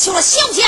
面前，求了小将闯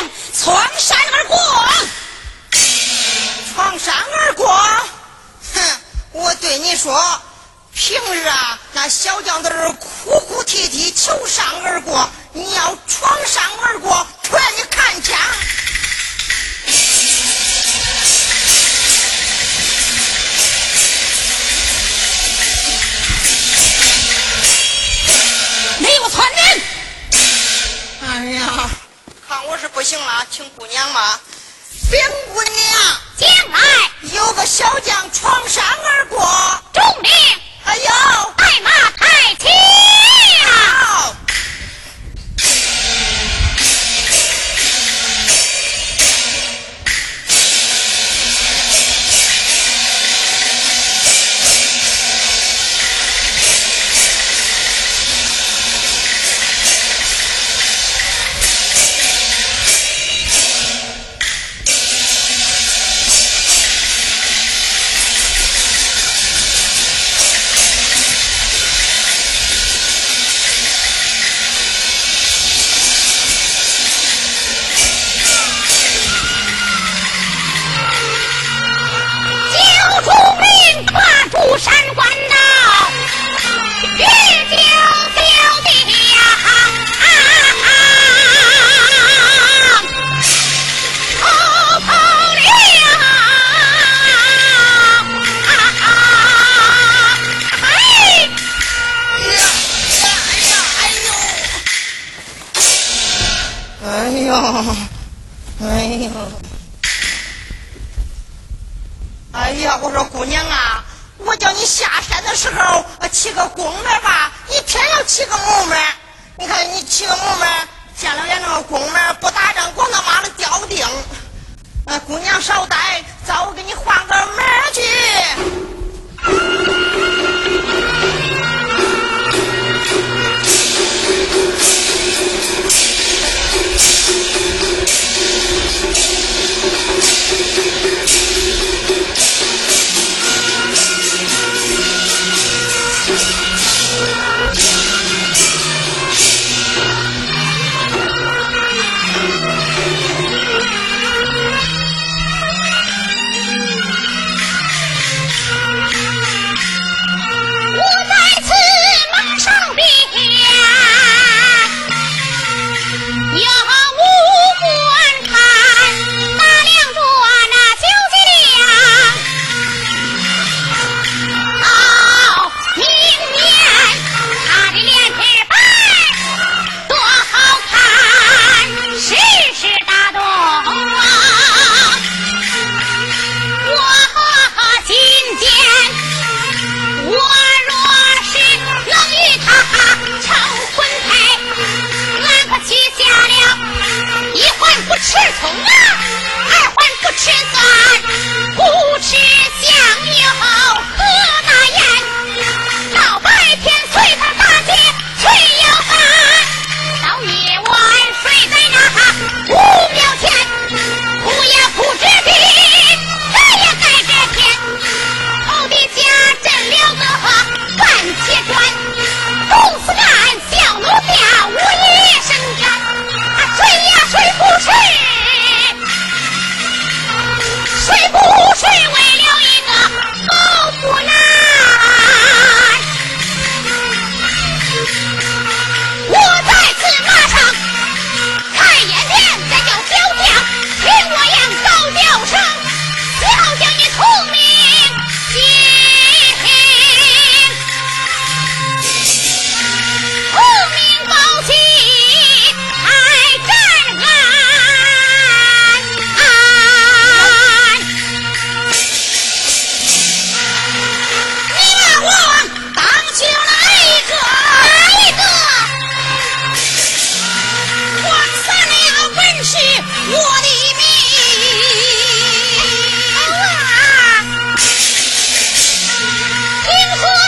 听课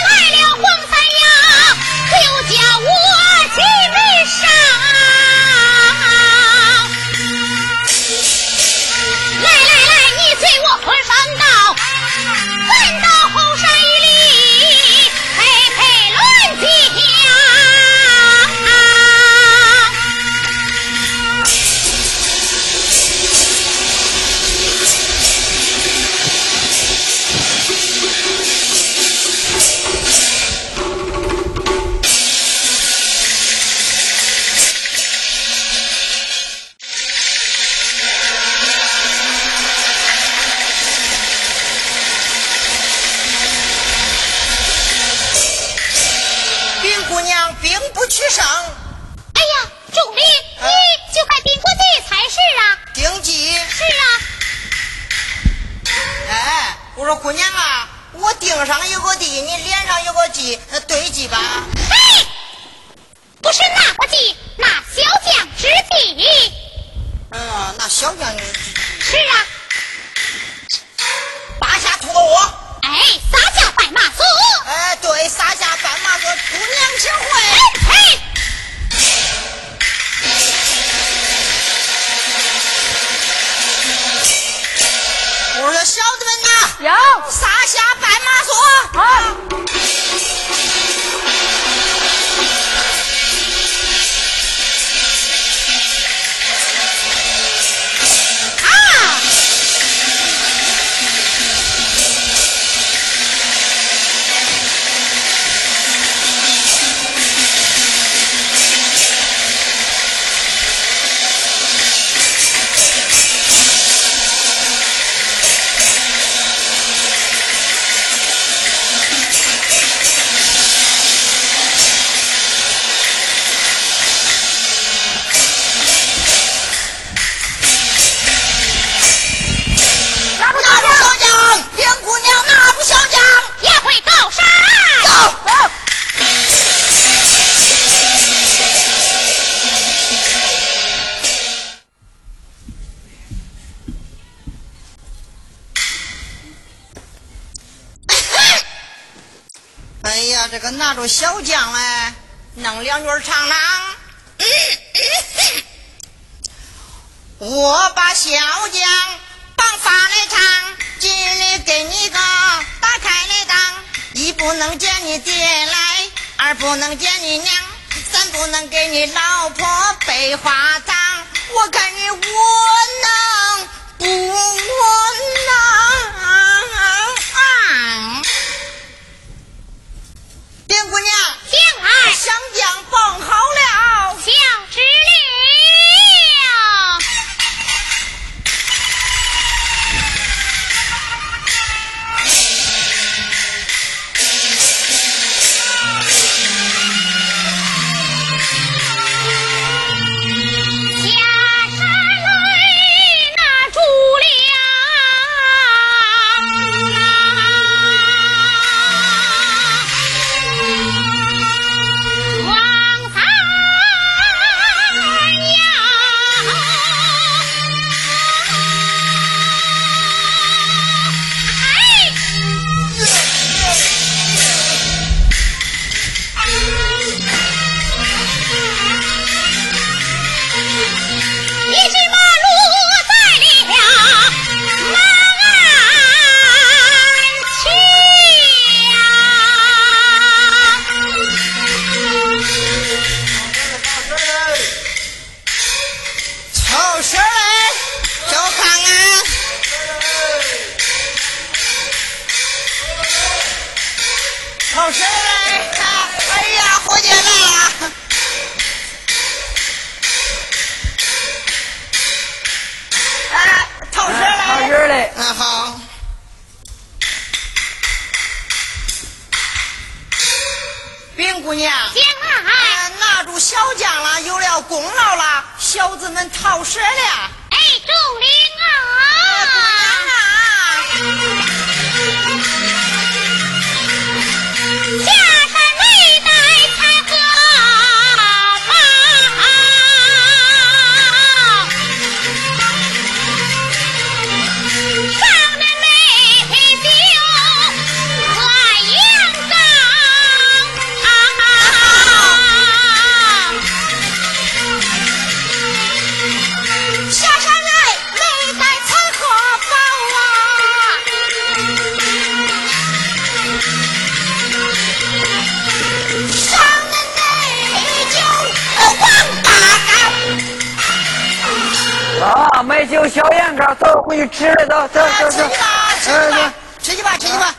回去吃了，走走走走。吃去吧，吃去吧，吃去吧，吃去吧。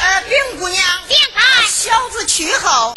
哎，冰姑娘，病，小子娶好。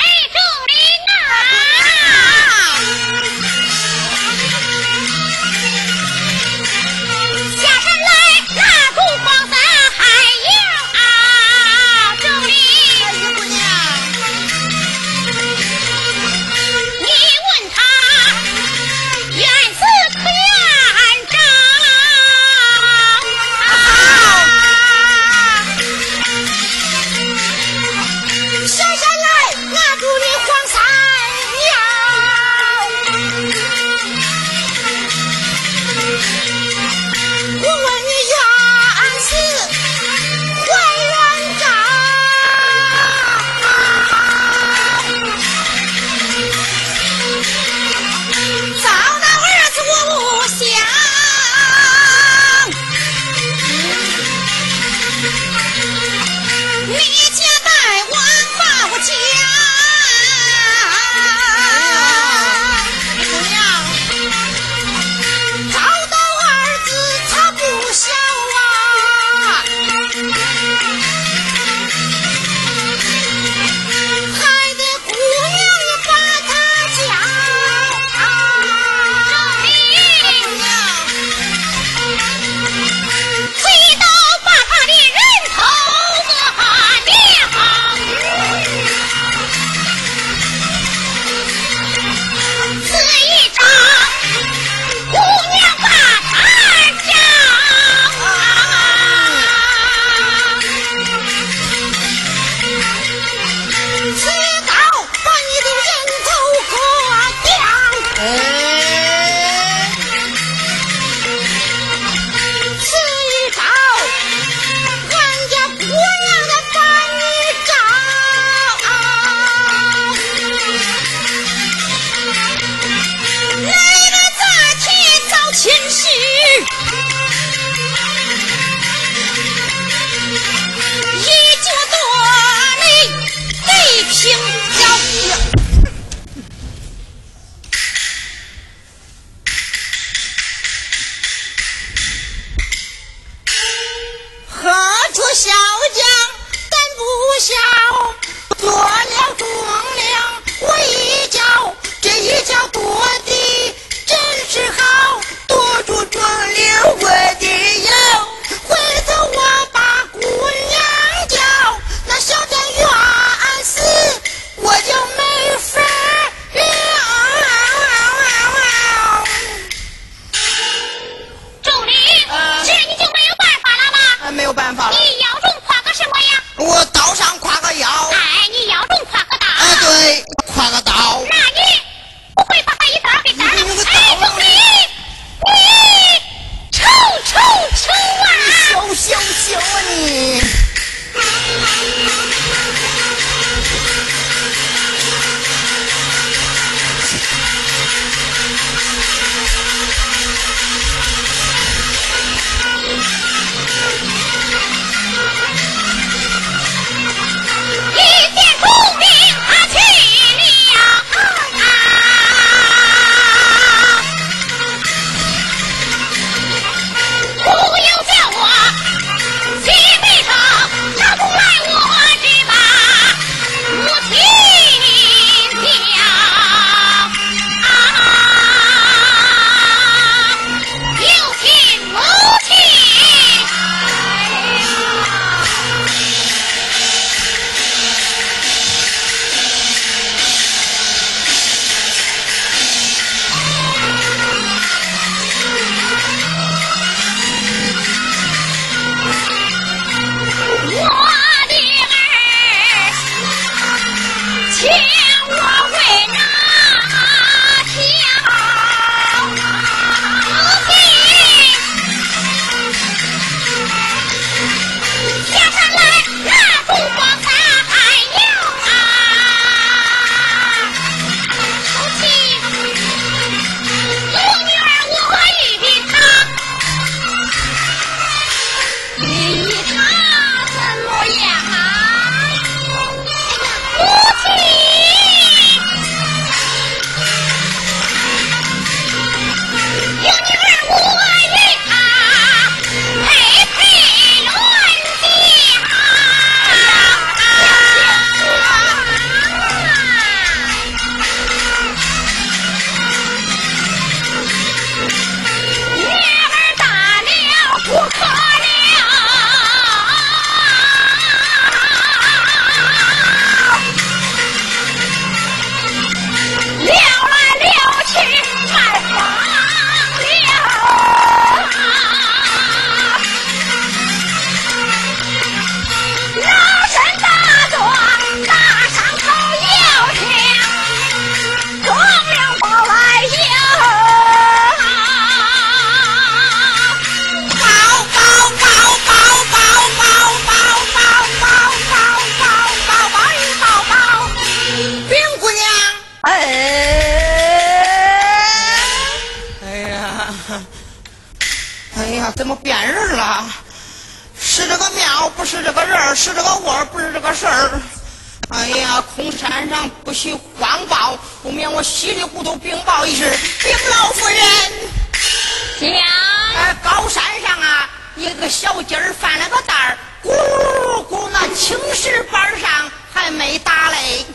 一个小鸡儿翻了个蛋儿，咕噜咕，那青石板上还没打嘞。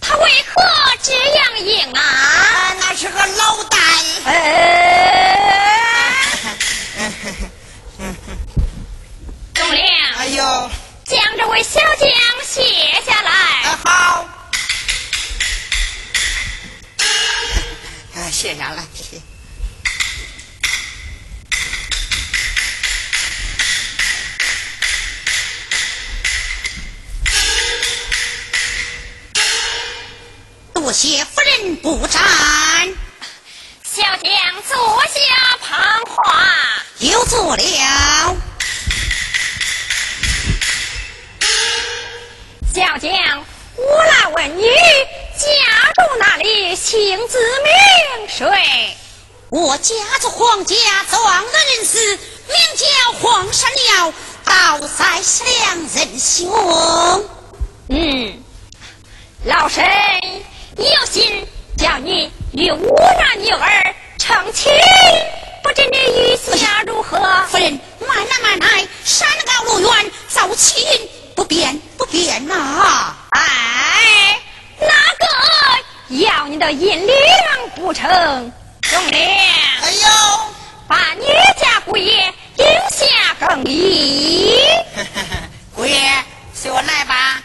他为何这样硬啊？那是个老蛋。哎，忠良，哎呦，将这位小将卸下来。哎好，哎卸下来。谢谢多谢夫人不斩，小将坐下旁话。又坐了。小将，我来问你，家住哪里？姓字名谁？我家住黄家庄的人士，名叫黄山了，道在是两人兄。嗯，老身有心叫你与我那女儿成亲，不知你意下如何？夫人，慢来慢来，山高路远，走起不便不便呐、哎，哪个要你的银两不成？忠良，哎呦，把你家姑爷应下更衣。姑爷，随我来吧。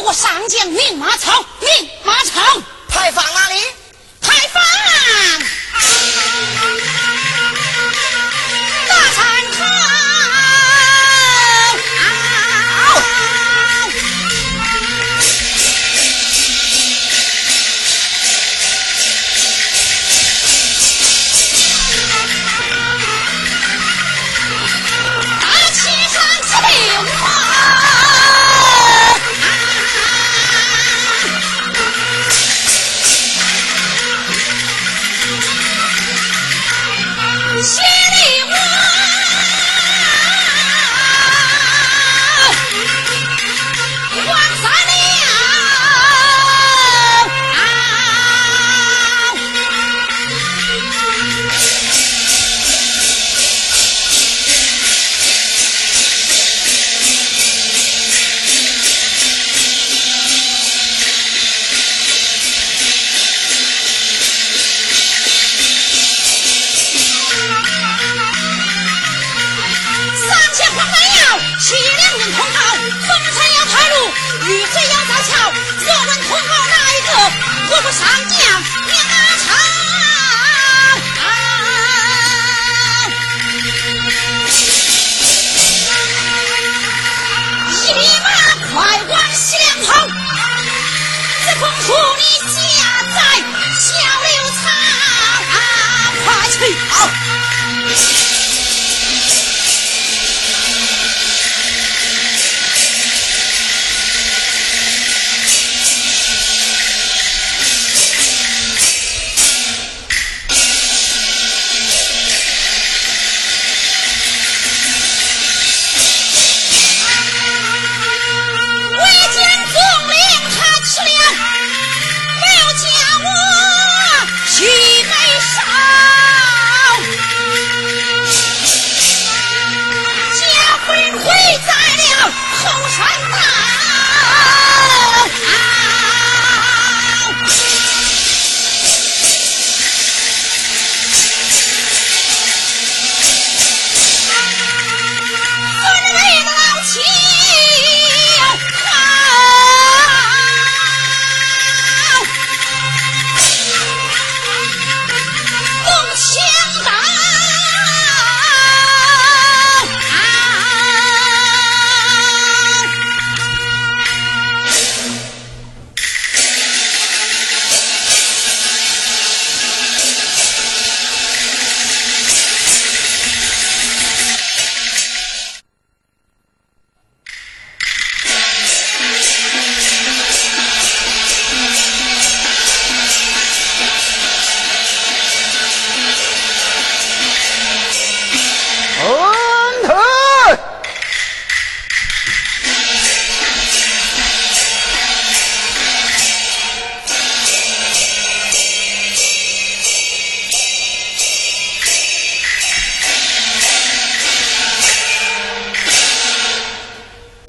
我上将宁马超，宁马超，牌坊哪里？牌坊。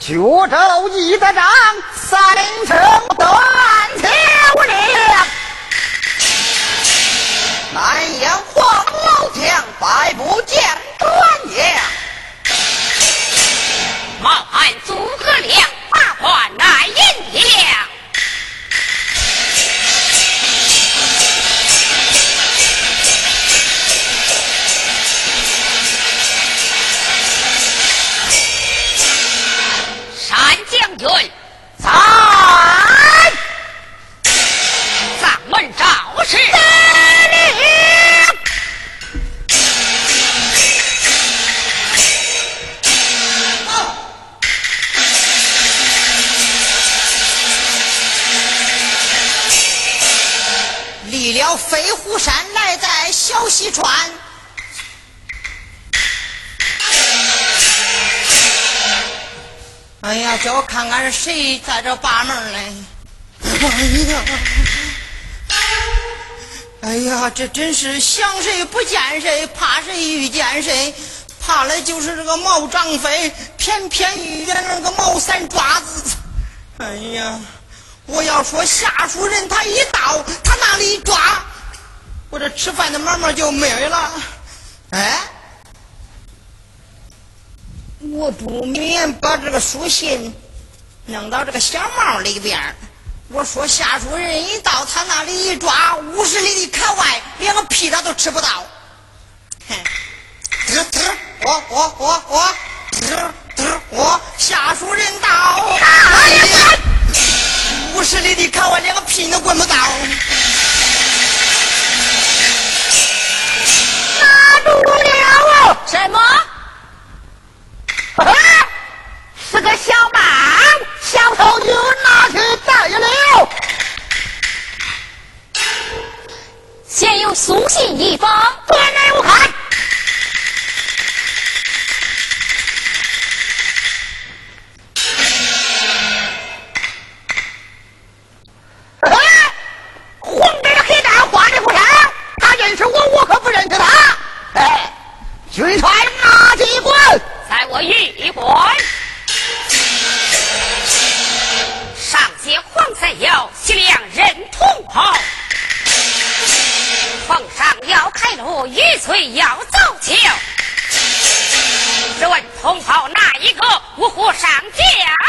九州一德掌三城。叫我看看是谁在这把门嘞！哎呀，哎呀，这真是想谁不见谁，怕谁遇见谁。怕的就是这个毛张飞，偏偏遇见那个毛三爪子。哎呀，我要说下属人他一到，他那里一抓，我这吃饭的买卖就没了。哎。我不免把这个书信弄到这个小帽里边我说下属人一到他那里一抓，五十里的开外，连个屁他都吃不到。哼，嘚嘚，我我我我，嘚嘚，我下属人到，五十里的开外，连个屁都滚不到。拿住了！什么？啊！是个小曼，小手就拿去带了。现有书信一封，端来我看。路，玉翠要走桥。只问同袍哪一个？五虎上将。